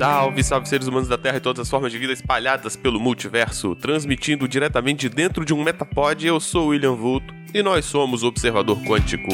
Salve, salve seres humanos da Terra e todas as formas de vida espalhadas pelo multiverso, transmitindo diretamente dentro de um Metapod. Eu sou William Vulto e nós somos o Observador Quântico.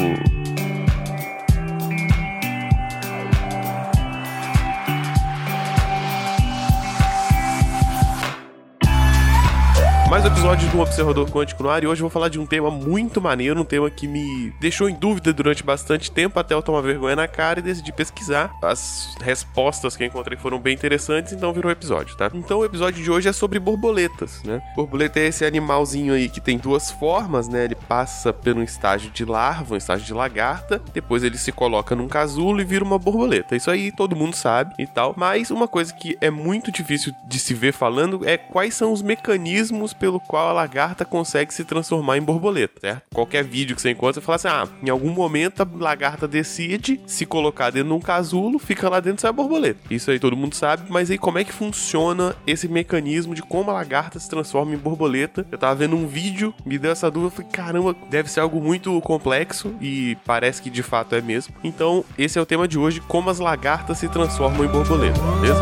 Mais um episódio do Observador Quântico no ar e hoje eu vou falar de um tema muito maneiro, um tema que me deixou em dúvida durante bastante tempo até eu tomar vergonha na cara e decidi pesquisar. As respostas que encontrei foram bem interessantes, então virou episódio, tá? Então o episódio de hoje é sobre borboletas, né? Borboleta é esse animalzinho aí que tem duas formas, né? Ele passa pelo estágio de larva, um estágio de lagarta, depois ele se coloca num casulo e vira uma borboleta. Isso aí todo mundo sabe e tal, mas uma coisa que é muito difícil de se ver falando é quais são os mecanismos pelo qual a lagarta consegue se transformar em borboleta, certo? Qualquer vídeo que você encontra, você fala assim: ah, em algum momento a lagarta decide se colocar dentro de um casulo, fica lá dentro e sai a borboleta. Isso aí todo mundo sabe, mas aí como é que funciona esse mecanismo de como a lagarta se transforma em borboleta? Eu tava vendo um vídeo, me deu essa dúvida, eu falei: caramba, deve ser algo muito complexo e parece que de fato é mesmo. Então, esse é o tema de hoje: como as lagartas se transformam em borboleta, beleza?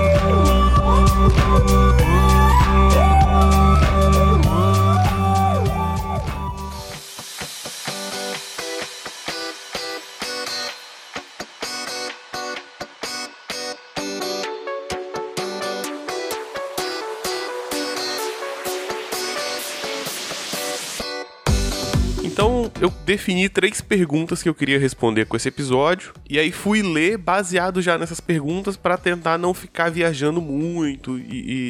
Eu defini três perguntas que eu queria responder com esse episódio, e aí fui ler baseado já nessas perguntas para tentar não ficar viajando muito e,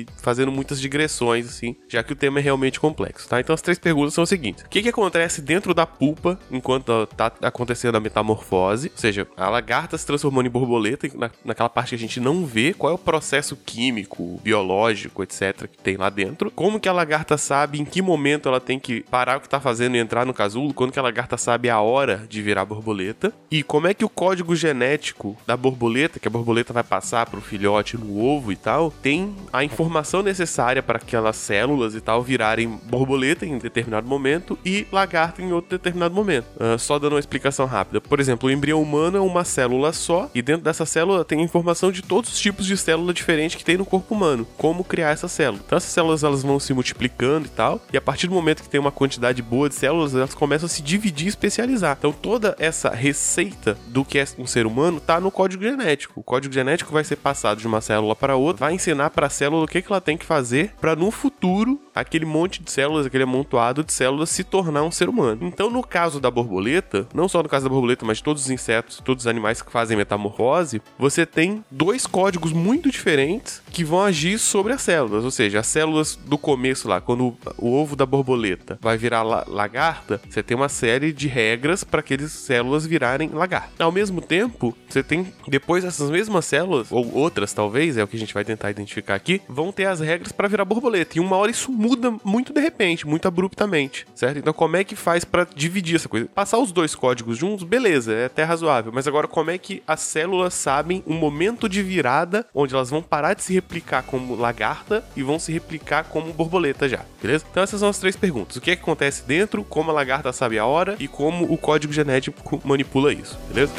e, fazendo muitas digressões, assim, já que o tema é realmente complexo, tá? Então, as três perguntas são as seguintes: O que, que acontece dentro da pulpa enquanto tá acontecendo a metamorfose? Ou seja, a lagarta se transformando em borboleta, na, naquela parte que a gente não vê, qual é o processo químico, biológico, etc., que tem lá dentro? Como que a lagarta sabe em que momento ela tem que parar o que tá fazendo e entrar no casulo? Quando que a lagarta sabe a hora de virar borboleta? E como é que o código genético da borboleta, que a borboleta vai passar pro filhote no ovo e tal, tem a informação necessária para aquelas células e tal virarem borboleta em determinado momento e lagarta em outro determinado momento? Uh, só dando uma explicação rápida. Por exemplo, o embrião humano é uma célula só e dentro dessa célula tem informação de todos os tipos de célula diferentes que tem no corpo humano. Como criar essa célula. Então essas células elas vão se multiplicando e tal, e a partir do momento que tem uma quantidade boa de células, elas começam a se dividir e especializar. Então toda essa receita do que é um ser humano tá no código genético. O código genético vai ser passado de uma célula para outra, vai ensinar para a célula o que, que ela tem que fazer para no futuro aquele monte de células, aquele amontoado de células se tornar um ser humano. Então no caso da borboleta, não só no caso da borboleta, mas de todos os insetos, todos os animais que fazem metamorfose, você tem dois códigos muito diferentes que vão agir sobre as células. Ou seja, as células do começo lá, quando o ovo da borboleta vai virar lagarta, você tem uma série de regras para aquelas células virarem lagarta. Ao mesmo tempo, você tem depois essas mesmas células ou outras talvez, é o que a gente vai tentar identificar aqui, vão ter as regras para virar borboleta. E uma hora isso muda muito de repente, muito abruptamente, certo? Então como é que faz para dividir essa coisa? Passar os dois códigos juntos, beleza, é até razoável, mas agora como é que as células sabem um momento de virada onde elas vão parar de se replicar como lagarta e vão se replicar como borboleta já, beleza? Então essas são as três perguntas. O que, é que acontece dentro, como a lagarta sabe a hora e como o código genético manipula isso, beleza?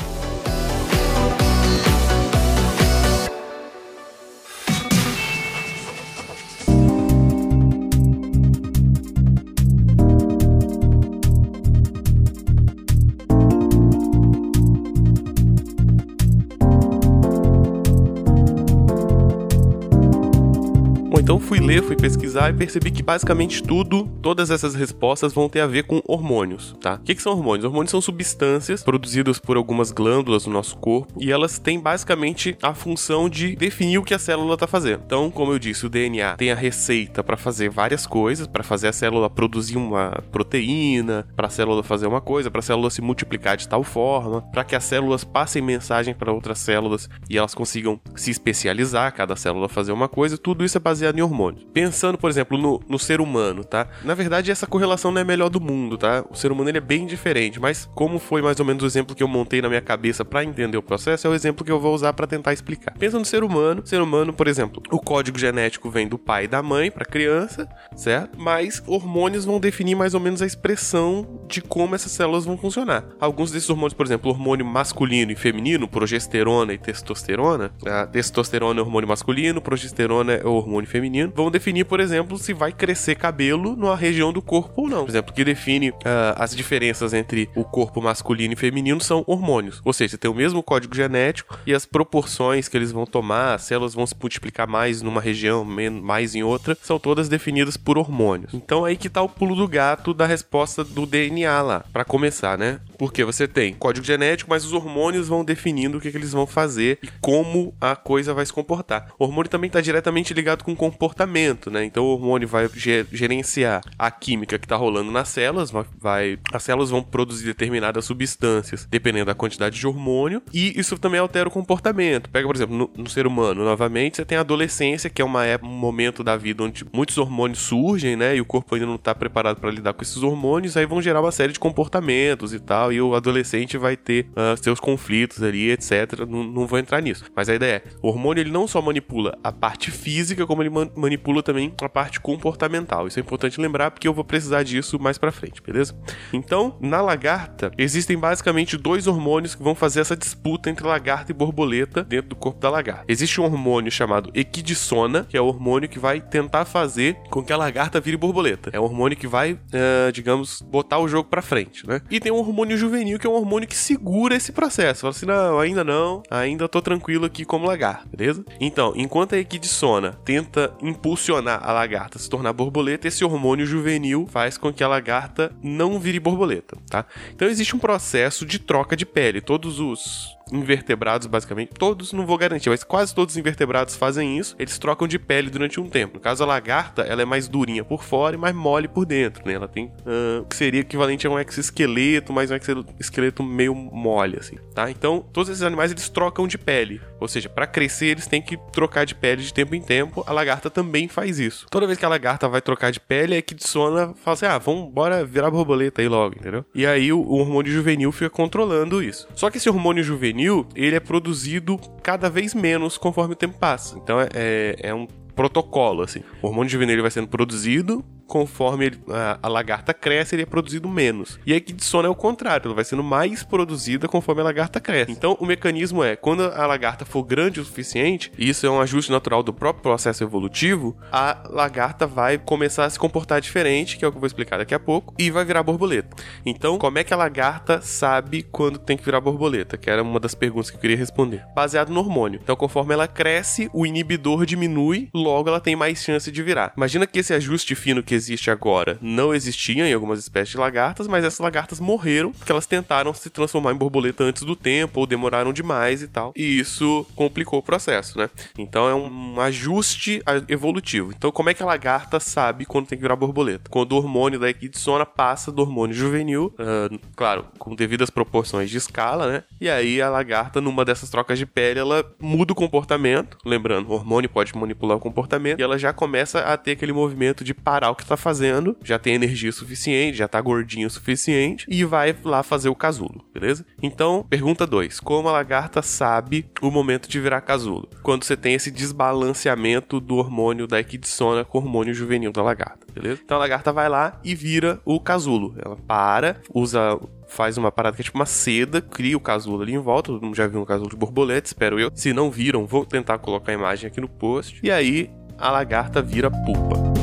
Então fui ler, fui pesquisar e percebi que basicamente tudo, todas essas respostas vão ter a ver com hormônios, tá? O que, que são hormônios? Hormônios são substâncias produzidas por algumas glândulas no nosso corpo e elas têm basicamente a função de definir o que a célula está fazendo. Então, como eu disse, o DNA tem a receita para fazer várias coisas, para fazer a célula produzir uma proteína, para a célula fazer uma coisa, para a célula se multiplicar de tal forma, para que as células passem mensagem para outras células e elas consigam se especializar, cada célula fazer uma coisa. Tudo isso é baseado em hormônios. Pensando, por exemplo, no, no, ser humano, tá? Na verdade, essa correlação não é a melhor do mundo, tá? O ser humano ele é bem diferente, mas como foi mais ou menos o exemplo que eu montei na minha cabeça para entender o processo, é o exemplo que eu vou usar para tentar explicar. Pensa no ser humano, ser humano, por exemplo, o código genético vem do pai e da mãe para criança, certo? Mas hormônios vão definir mais ou menos a expressão de como essas células vão funcionar. Alguns desses hormônios, por exemplo, hormônio masculino e feminino, progesterona e testosterona, a testosterona é o hormônio masculino, progesterona é o hormônio feminino, vão definir, por exemplo, se vai crescer cabelo numa região do corpo ou não. Por exemplo, o que define uh, as diferenças entre o corpo masculino e feminino são hormônios. Ou seja, você tem o mesmo código genético e as proporções que eles vão tomar, as células vão se multiplicar mais numa região, mais em outra, são todas definidas por hormônios. Então aí que tá o pulo do gato da resposta do DNA lá, para começar, né? Porque você tem código genético, mas os hormônios vão definindo o que, que eles vão fazer e como a coisa vai se comportar. O hormônio também está diretamente ligado com o comportamento, né? Então o hormônio vai gerenciar a química que está rolando nas células, vai, as células vão produzir determinadas substâncias dependendo da quantidade de hormônio e isso também altera o comportamento. Pega, por exemplo, no, no ser humano, novamente, você tem a adolescência, que é uma época, um momento da vida onde muitos hormônios surgem, né? E o corpo ainda não está preparado para lidar com esses hormônios, aí vão gerar uma série de comportamentos e tal, e o adolescente vai ter uh, seus conflitos ali, etc. Não, não vou entrar nisso. Mas a ideia é, o hormônio ele não só manipula a parte física, como ele man manipula também a parte comportamental. Isso é importante lembrar porque eu vou precisar disso mais para frente, beleza? Então, na lagarta, existem basicamente dois hormônios que vão fazer essa disputa entre lagarta e borboleta dentro do corpo da lagarta. Existe um hormônio chamado equidissona, que é o hormônio que vai tentar fazer com que a lagarta vire borboleta. É um hormônio que vai, uh, digamos, botar o jogo para frente, né? E tem um hormônio juvenil que é um hormônio que segura esse processo. Fala assim, não, ainda não, ainda tô tranquilo aqui como lagarta, beleza? Então, enquanto a equidissona tenta impulsionar a lagarta a se tornar borboleta, esse hormônio juvenil faz com que a lagarta não vire borboleta, tá? Então existe um processo de troca de pele. Todos os invertebrados, basicamente, todos, não vou garantir, mas quase todos os invertebrados fazem isso. Eles trocam de pele durante um tempo. No caso, a lagarta, ela é mais durinha por fora e mais mole por dentro, né? Ela tem uh, o que seria equivalente a um exoesqueleto, mas um exoesqueleto meio mole, assim, tá? Então, todos esses animais, eles trocam de pele. Ou seja, para crescer, eles têm que trocar de pele de tempo em tempo. A lagarta também faz isso. Toda vez que a lagarta vai trocar de pele, é que sona fala assim, ah, vamos, bora virar borboleta aí logo, entendeu? E aí, o, o hormônio juvenil fica controlando isso. Só que esse hormônio juvenil juvenil, ele é produzido cada vez menos conforme o tempo passa. Então é, é, é um protocolo, assim. O hormônio juvenil vai sendo produzido conforme ele, a, a, lagarta cresce, ele é produzido menos. E a equidissona é o contrário, ela vai sendo mais produzida conforme a lagarta cresce. Então, o mecanismo é, quando a lagarta for grande o suficiente, e isso é um ajuste natural do próprio processo evolutivo, a lagarta vai começar a se comportar diferente, que é o que eu vou explicar daqui a pouco, e vai virar borboleta. Então, como é que a lagarta sabe quando tem que virar borboleta? Que era uma das perguntas que eu queria responder. Baseado no hormônio. Então, conforme ela cresce, o inibidor diminui, logo ela tem mais chance de virar. Imagina que esse ajuste fino que existe agora não existia em algumas espécies de lagartas, mas essas lagartas morreram porque elas tentaram se transformar em borboleta antes do tempo ou demoraram demais e tal. E isso complicou o processo, né? Então é um ajuste evolutivo. Então como é que a lagarta sabe quando tem que virar borboleta? Quando o hormônio da equidissona passa do hormônio juvenil, uh, claro, com devidas proporções de escala, né? E aí a lagarta, numa dessas trocas de pele, ela muda o comportamento. Lembrando, o hormônio pode manipular o comportamento e ela já começa a ter aquele movimento de parar o que tá fazendo, já tem energia suficiente, já tá gordinho o suficiente e vai lá fazer o casulo, beleza? Então, pergunta 2: Como a lagarta sabe o momento de virar casulo? Quando você tem esse desbalanceamento do hormônio da equidissona com o hormônio juvenil da lagarta, beleza? Então a lagarta vai lá e vira o casulo. Ela para, usa faz uma parada que é tipo uma seda, cria o casulo ali em volta. Todo mundo já viu um casulo de borboleta, espero eu. Se não viram, vou tentar colocar a imagem aqui no post. E aí a lagarta vira pupa.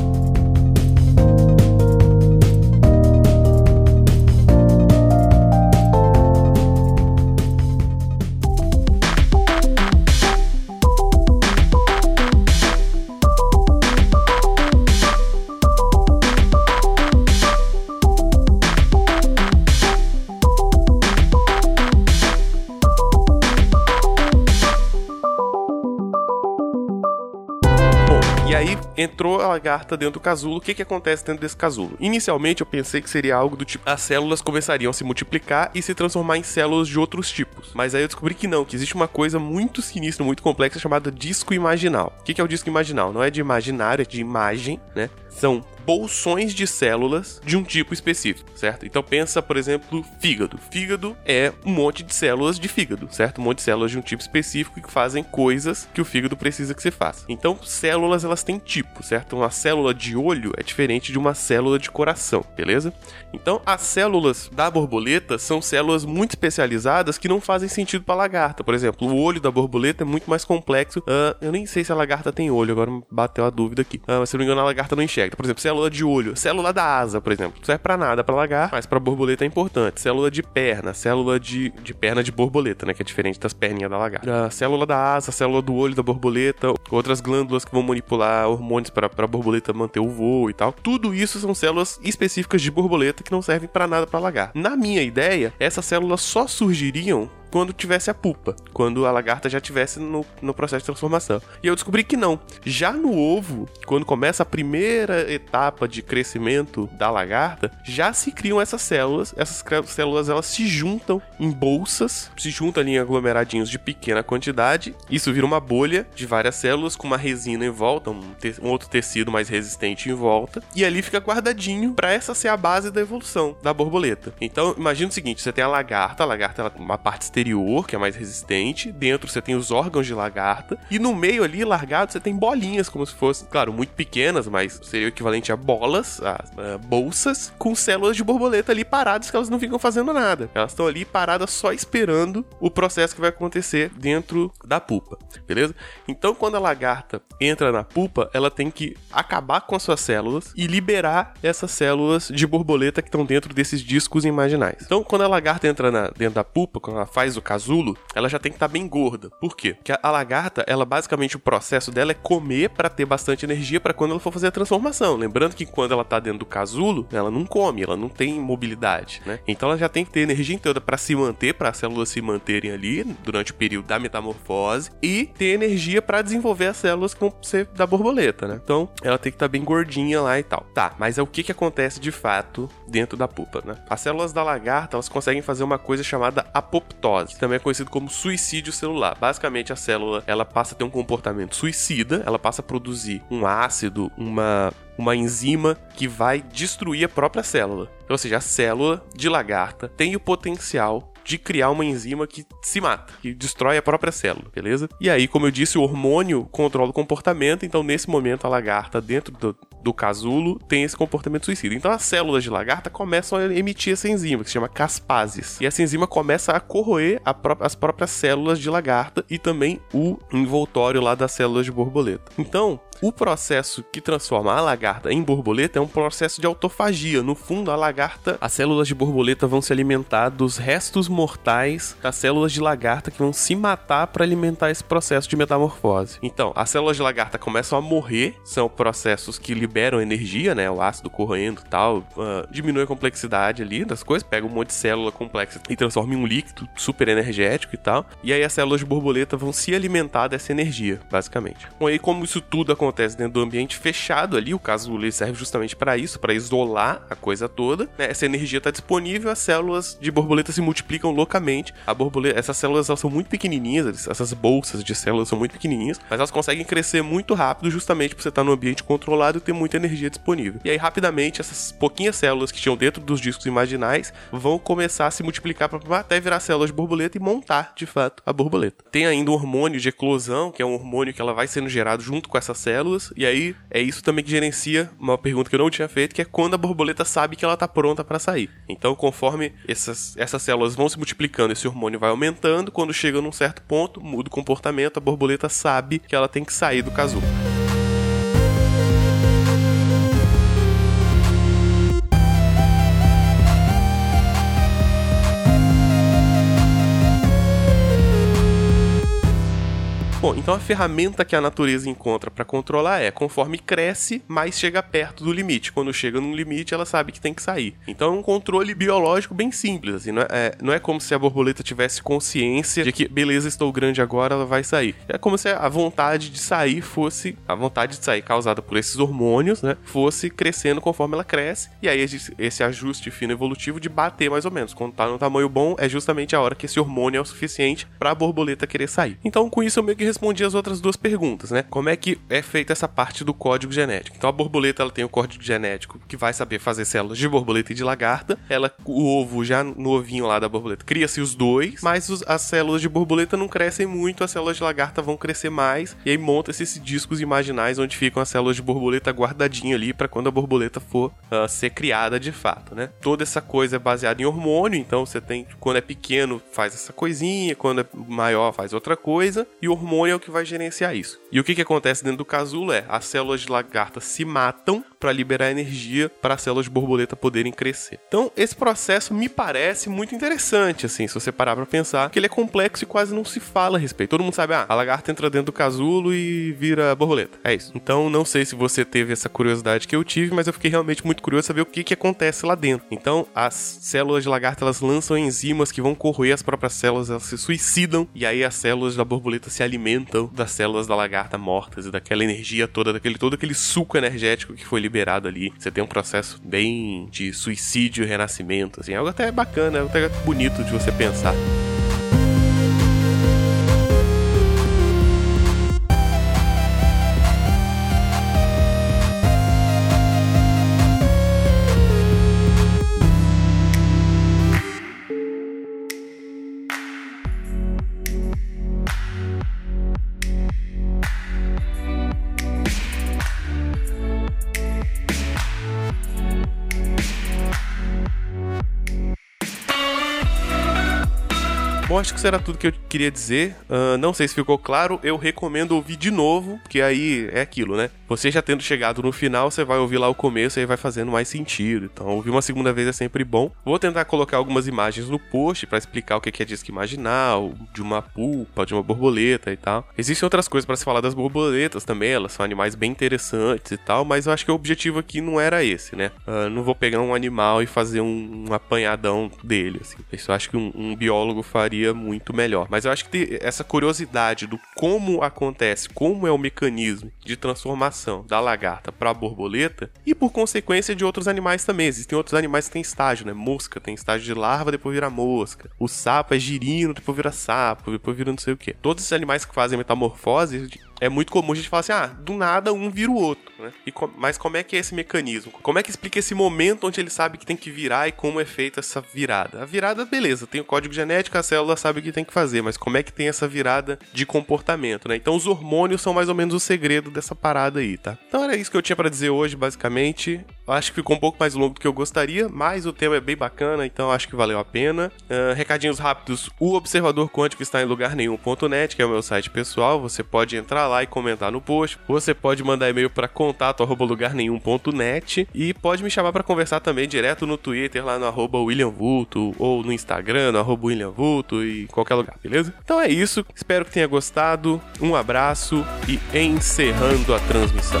Entrou a lagarta dentro do casulo. O que, que acontece dentro desse casulo? Inicialmente eu pensei que seria algo do tipo: as células começariam a se multiplicar e se transformar em células de outros tipos. Mas aí eu descobri que não, que existe uma coisa muito sinistra, muito complexa chamada disco imaginal. O que, que é o disco imaginal? Não é de imaginário, é de imagem, né? são bolsões de células de um tipo específico, certo? Então pensa, por exemplo, fígado. Fígado é um monte de células de fígado, certo? Um monte de células de um tipo específico que fazem coisas que o fígado precisa que você faça. Então, células elas têm tipo, certo? Uma célula de olho é diferente de uma célula de coração, beleza? Então, as células da borboleta são células muito especializadas que não fazem sentido para lagarta. Por exemplo, o olho da borboleta é muito mais complexo. Uh, eu nem sei se a lagarta tem olho, agora bateu a dúvida aqui. Uh, mas se não me engano, a lagarta não enxerga. Por exemplo, célula de olho, célula da asa, por exemplo. Não serve pra nada para lagarta, mas para borboleta é importante. Célula de perna, célula de, de perna de borboleta, né? Que é diferente das perninhas da lagarta. Uh, célula da asa, célula do olho da borboleta, outras glândulas que vão manipular hormônios para a borboleta manter o voo e tal. Tudo isso são células específicas de borboleta que não servem para nada para lagarta. Na minha ideia, essas células só surgiriam quando tivesse a pupa, quando a lagarta já tivesse no, no processo de transformação. E eu descobri que não. Já no ovo, quando começa a primeira etapa de crescimento da lagarta, já se criam essas células. Essas células elas se juntam em bolsas, se juntam ali em aglomeradinhos de pequena quantidade. Isso vira uma bolha de várias células com uma resina em volta, um, um outro tecido mais resistente em volta, e ali fica guardadinho para essa ser a base da evolução da borboleta. Então, imagina o seguinte: você tem a lagarta, a lagarta ela, uma parte exterior, que é mais resistente. Dentro você tem os órgãos de lagarta. E no meio ali, largado, você tem bolinhas, como se fossem, claro, muito pequenas, mas seria o equivalente a bolas, a, a bolsas, com células de borboleta ali paradas que elas não ficam fazendo nada. Elas estão ali paradas só esperando o processo que vai acontecer dentro da pupa, beleza? Então, quando a lagarta entra na pupa, ela tem que acabar com as suas células e liberar essas células de borboleta que estão dentro desses discos imaginais. Então, quando a lagarta entra na, dentro da pupa, quando ela faz o casulo, ela já tem que estar tá bem gorda. Por quê? Porque a lagarta, ela basicamente o processo dela é comer para ter bastante energia para quando ela for fazer a transformação. Lembrando que quando ela tá dentro do casulo, ela não come, ela não tem mobilidade, né? Então ela já tem que ter energia toda para se manter, para as células se manterem ali durante o período da metamorfose e ter energia para desenvolver as células que vão ser da borboleta, né? Então ela tem que estar tá bem gordinha lá e tal. Tá, mas é o que que acontece de fato dentro da pupa, né? As células da lagarta, elas conseguem fazer uma coisa chamada apoptose que também é conhecido como suicídio celular. Basicamente, a célula ela passa a ter um comportamento suicida, ela passa a produzir um ácido, uma uma enzima que vai destruir a própria célula. Ou seja, a célula de lagarta tem o potencial de criar uma enzima que se mata, que destrói a própria célula, beleza? E aí, como eu disse, o hormônio controla o comportamento, então nesse momento a lagarta dentro do, do casulo tem esse comportamento suicida. Então as células de lagarta começam a emitir essa enzima, que se chama caspases. E essa enzima começa a corroer a pró as próprias células de lagarta e também o envoltório lá das células de borboleta. Então, o processo que transforma a lagarta em borboleta é um processo de autofagia. No fundo, a lagarta, as células de borboleta vão se alimentar dos restos mortais das células de lagarta que vão se matar para alimentar esse processo de metamorfose. Então, as células de lagarta começam a morrer, são processos que liberam energia, né? O ácido corroendo e tal, uh, diminui a complexidade ali das coisas, pega um monte de célula complexa e transforma em um líquido super energético e tal. E aí as células de borboleta vão se alimentar dessa energia, basicamente. Bom, aí como isso tudo acontece dentro do ambiente fechado ali, o casulo serve justamente para isso, para isolar a coisa toda. Né? Essa energia está disponível, as células de borboleta se multiplicam loucamente. A borboleta, essas células elas são muito pequenininhas, essas bolsas de células são muito pequenininhas, mas elas conseguem crescer muito rápido justamente por você estar no ambiente controlado e ter muita energia disponível. E aí, rapidamente, essas pouquinhas células que tinham dentro dos discos imaginais vão começar a se multiplicar para até virar células de borboleta e montar, de fato, a borboleta. Tem ainda um hormônio de eclosão, que é um hormônio que ela vai sendo gerado junto com essas células, e aí é isso também que gerencia uma pergunta que eu não tinha feito, que é quando a borboleta sabe que ela está pronta para sair. Então, conforme essas, essas células vão se multiplicando, esse hormônio vai aumentando, quando chega num certo ponto, muda o comportamento, a borboleta sabe que ela tem que sair do casulo. Bom, então a ferramenta que a natureza encontra para controlar é conforme cresce, mais chega perto do limite. Quando chega num limite, ela sabe que tem que sair. Então é um controle biológico bem simples, assim, não é, é, não é como se a borboleta tivesse consciência de que, beleza, estou grande agora, ela vai sair. É como se a vontade de sair fosse, a vontade de sair causada por esses hormônios, né, fosse crescendo conforme ela cresce, e aí esse ajuste fino evolutivo de bater mais ou menos. Quando tá no tamanho bom, é justamente a hora que esse hormônio é o suficiente para a borboleta querer sair. Então, com isso, eu meio que respondi as outras duas perguntas, né? Como é que é feita essa parte do código genético? Então a borboleta ela tem o código genético que vai saber fazer células de borboleta e de lagarta. Ela, o ovo já no ovinho lá da borboleta, cria-se os dois, mas os, as células de borboleta não crescem muito, as células de lagarta vão crescer mais, e aí monta-se esses discos imaginais onde ficam as células de borboleta guardadinho ali para quando a borboleta for uh, ser criada de fato, né? Toda essa coisa é baseada em hormônio, então você tem, quando é pequeno, faz essa coisinha, quando é maior, faz outra coisa, e o hormônio é o que vai gerenciar isso. E o que, que acontece dentro do casulo é as células de lagarta se matam para liberar energia para as células de borboleta poderem crescer. Então, esse processo me parece muito interessante, assim, se você parar para pensar, que ele é complexo e quase não se fala a respeito. Todo mundo sabe, ah, a lagarta entra dentro do casulo e vira borboleta. É isso. Então, não sei se você teve essa curiosidade que eu tive, mas eu fiquei realmente muito curioso saber o que, que acontece lá dentro. Então, as células de lagarta elas lançam enzimas que vão corroer as próprias células, elas se suicidam e aí as células da borboleta se alimentam das células da lagarta mortas e daquela energia toda, daquele todo aquele suco energético que foi liberado ali. Você tem um processo bem de suicídio renascimento, assim, algo até bacana, até bonito de você pensar. Acho que isso era tudo que eu queria dizer. Uh, não sei se ficou claro. Eu recomendo ouvir de novo, porque aí é aquilo, né? Você já tendo chegado no final, você vai ouvir lá o começo e vai fazendo mais sentido. Então, ouvir uma segunda vez é sempre bom. Vou tentar colocar algumas imagens no post para explicar o que é disco imaginal, de uma pulpa, de uma borboleta e tal. Existem outras coisas para se falar das borboletas também, elas são animais bem interessantes e tal, mas eu acho que o objetivo aqui não era esse, né? Uh, não vou pegar um animal e fazer um, um apanhadão dele, assim. Isso eu acho que um, um biólogo faria muito melhor. Mas eu acho que essa curiosidade do como acontece, como é o mecanismo de transformação da lagarta para a borboleta e por consequência de outros animais também. Existem outros animais que têm estágio, né? Mosca tem estágio de larva, depois vira mosca. O sapo é girino, depois vira sapo, depois vira não sei o que. Todos esses animais que fazem metamorfose é muito comum a gente falar assim, ah, do nada um vira o outro, né? E com, mas como é que é esse mecanismo? Como é que explica esse momento onde ele sabe que tem que virar e como é feita essa virada? A virada, beleza, tem o código genético, a célula sabe o que tem que fazer, mas como é que tem essa virada de comportamento, né? Então os hormônios são mais ou menos o segredo dessa parada aí, tá? Então era isso que eu tinha para dizer hoje, basicamente. Acho que ficou um pouco mais longo do que eu gostaria, mas o tema é bem bacana, então acho que valeu a pena. Uh, recadinhos rápidos: o Observador Quântico está em lugar nenhum.net, que é o meu site pessoal. Você pode entrar lá e comentar no post. Você pode mandar e-mail para contato@lugarnenhum.net e pode me chamar para conversar também direto no Twitter, lá no arroba William Vulto, ou no Instagram, no arroba William Vulto e qualquer lugar, beleza? Então é isso. Espero que tenha gostado. Um abraço e encerrando a transmissão.